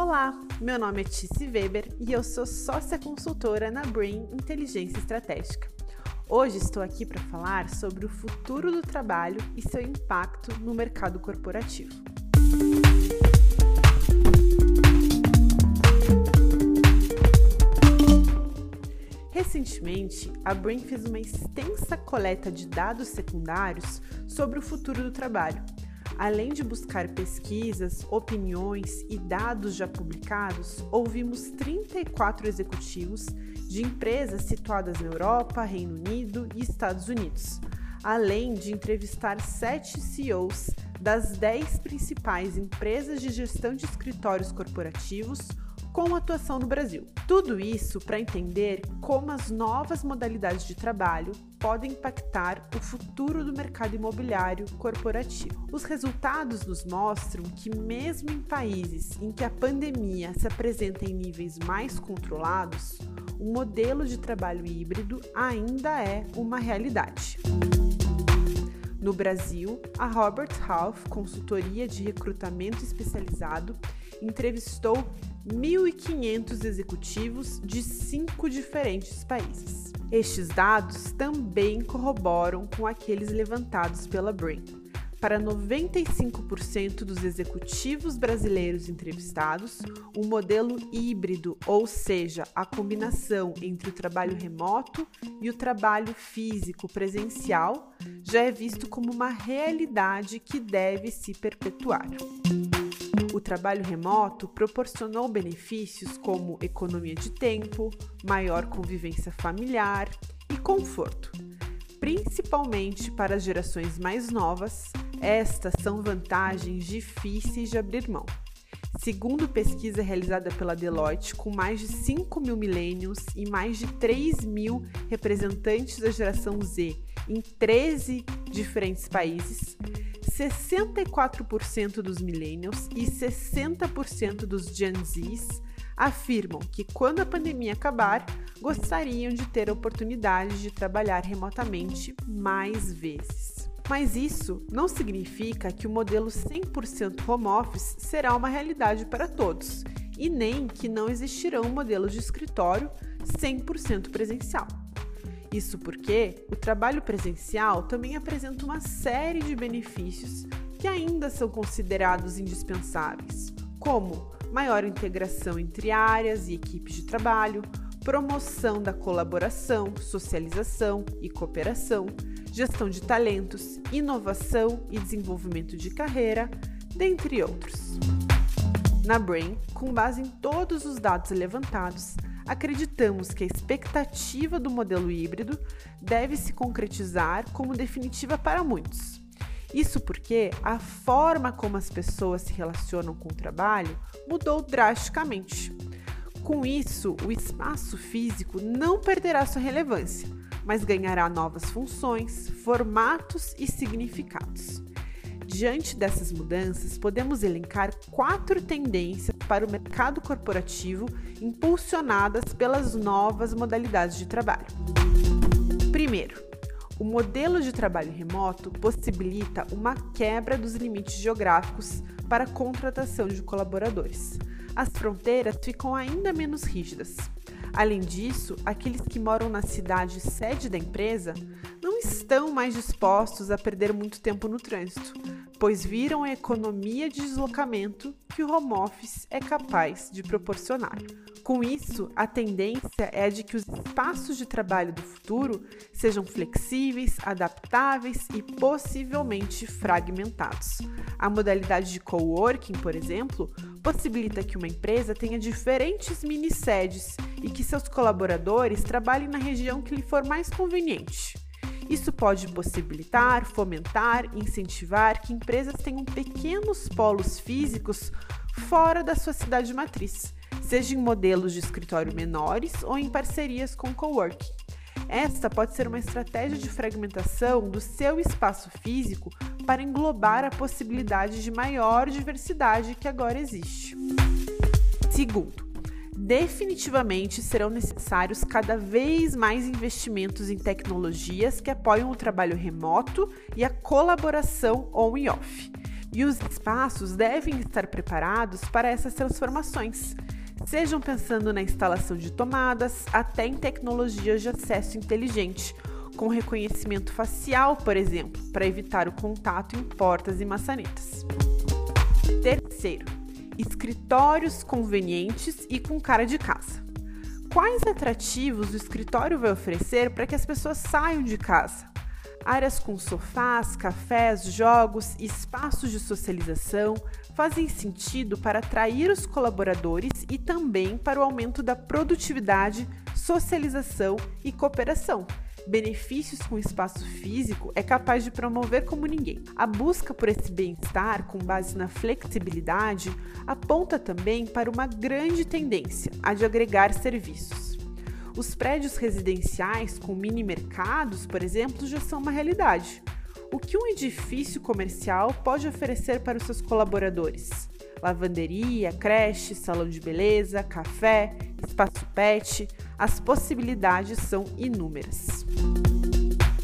Olá, meu nome é Tice Weber e eu sou sócia consultora na Brain Inteligência Estratégica. Hoje estou aqui para falar sobre o futuro do trabalho e seu impacto no mercado corporativo. Recentemente, a Brain fez uma extensa coleta de dados secundários sobre o futuro do trabalho Além de buscar pesquisas, opiniões e dados já publicados, ouvimos 34 executivos de empresas situadas na Europa, Reino Unido e Estados Unidos, além de entrevistar sete CEOs das 10 principais empresas de gestão de escritórios corporativos com atuação no Brasil. Tudo isso para entender como as novas modalidades de trabalho podem impactar o futuro do mercado imobiliário corporativo. Os resultados nos mostram que, mesmo em países em que a pandemia se apresenta em níveis mais controlados, o modelo de trabalho híbrido ainda é uma realidade. No Brasil, a Robert Half, consultoria de recrutamento especializado, entrevistou 1.500 executivos de cinco diferentes países. Estes dados também corroboram com aqueles levantados pela Brain. Para 95% dos executivos brasileiros entrevistados, o modelo híbrido, ou seja, a combinação entre o trabalho remoto e o trabalho físico presencial, já é visto como uma realidade que deve se perpetuar. O trabalho remoto proporcionou benefícios como economia de tempo, maior convivência familiar e conforto. Principalmente para as gerações mais novas, estas são vantagens difíceis de abrir mão. Segundo pesquisa realizada pela Deloitte, com mais de 5 mil milênios e mais de 3 mil representantes da geração Z em 13 diferentes países, 64% dos millennials e 60% dos Gen Zs afirmam que quando a pandemia acabar, gostariam de ter a oportunidade de trabalhar remotamente mais vezes. Mas isso não significa que o modelo 100% home office será uma realidade para todos, e nem que não existirão modelos de escritório 100% presencial. Isso porque o trabalho presencial também apresenta uma série de benefícios que ainda são considerados indispensáveis, como maior integração entre áreas e equipes de trabalho, promoção da colaboração, socialização e cooperação, gestão de talentos, inovação e desenvolvimento de carreira, dentre outros. Na Brain, com base em todos os dados levantados, acreditamos que a expectativa do modelo híbrido deve se concretizar como definitiva para muitos. Isso porque a forma como as pessoas se relacionam com o trabalho mudou drasticamente. Com isso, o espaço físico não perderá sua relevância, mas ganhará novas funções, formatos e significados. Diante dessas mudanças, podemos elencar quatro tendências para o mercado corporativo impulsionadas pelas novas modalidades de trabalho. Primeiro, o modelo de trabalho remoto possibilita uma quebra dos limites geográficos para a contratação de colaboradores. As fronteiras ficam ainda menos rígidas. Além disso, aqueles que moram na cidade sede da empresa não estão mais dispostos a perder muito tempo no trânsito, pois viram a economia de deslocamento que o home office é capaz de proporcionar. Com isso, a tendência é de que os espaços de trabalho do futuro sejam flexíveis, adaptáveis e possivelmente fragmentados. A modalidade de coworking, por exemplo, possibilita que uma empresa tenha diferentes mini sedes e que seus colaboradores trabalhem na região que lhe for mais conveniente. Isso pode possibilitar, fomentar, incentivar que empresas tenham pequenos polos físicos fora da sua cidade matriz, seja em modelos de escritório menores ou em parcerias com coworking. Esta pode ser uma estratégia de fragmentação do seu espaço físico para englobar a possibilidade de maior diversidade que agora existe. Segundo, definitivamente serão necessários cada vez mais investimentos em tecnologias que apoiam o trabalho remoto e a colaboração on e off. E os espaços devem estar preparados para essas transformações, sejam pensando na instalação de tomadas até em tecnologias de acesso inteligente, com reconhecimento facial, por exemplo, para evitar o contato em portas e maçanetas. Terceiro, escritórios convenientes e com cara de casa. Quais atrativos o escritório vai oferecer para que as pessoas saiam de casa? Áreas com sofás, cafés, jogos e espaços de socialização fazem sentido para atrair os colaboradores e também para o aumento da produtividade, socialização e cooperação benefícios com o espaço físico é capaz de promover como ninguém. A busca por esse bem-estar com base na flexibilidade aponta também para uma grande tendência, a de agregar serviços. Os prédios residenciais com mini mercados, por exemplo, já são uma realidade. O que um edifício comercial pode oferecer para os seus colaboradores? Lavanderia, creche, salão de beleza, café, espaço pet, as possibilidades são inúmeras.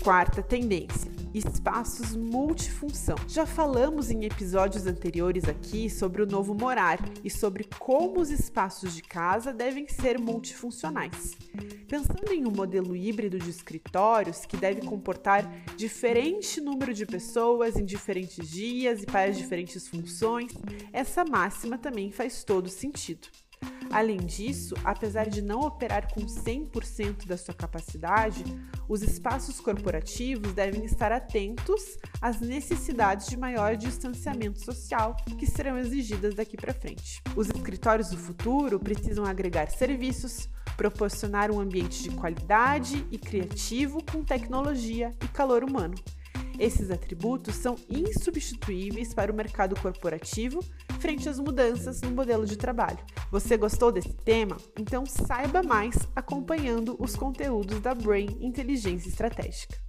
Quarta tendência: espaços multifunção. Já falamos em episódios anteriores aqui sobre o novo morar e sobre como os espaços de casa devem ser multifuncionais. Pensando em um modelo híbrido de escritórios que deve comportar diferente número de pessoas em diferentes dias e para diferentes funções, essa máxima também faz todo sentido. Além disso, apesar de não operar com 100% da sua capacidade, os espaços corporativos devem estar atentos às necessidades de maior distanciamento social que serão exigidas daqui para frente. Os escritórios do futuro precisam agregar serviços, proporcionar um ambiente de qualidade e criativo com tecnologia e calor humano. Esses atributos são insubstituíveis para o mercado corporativo frente às mudanças no modelo de trabalho. Você gostou desse tema? Então saiba mais acompanhando os conteúdos da Brain Inteligência Estratégica.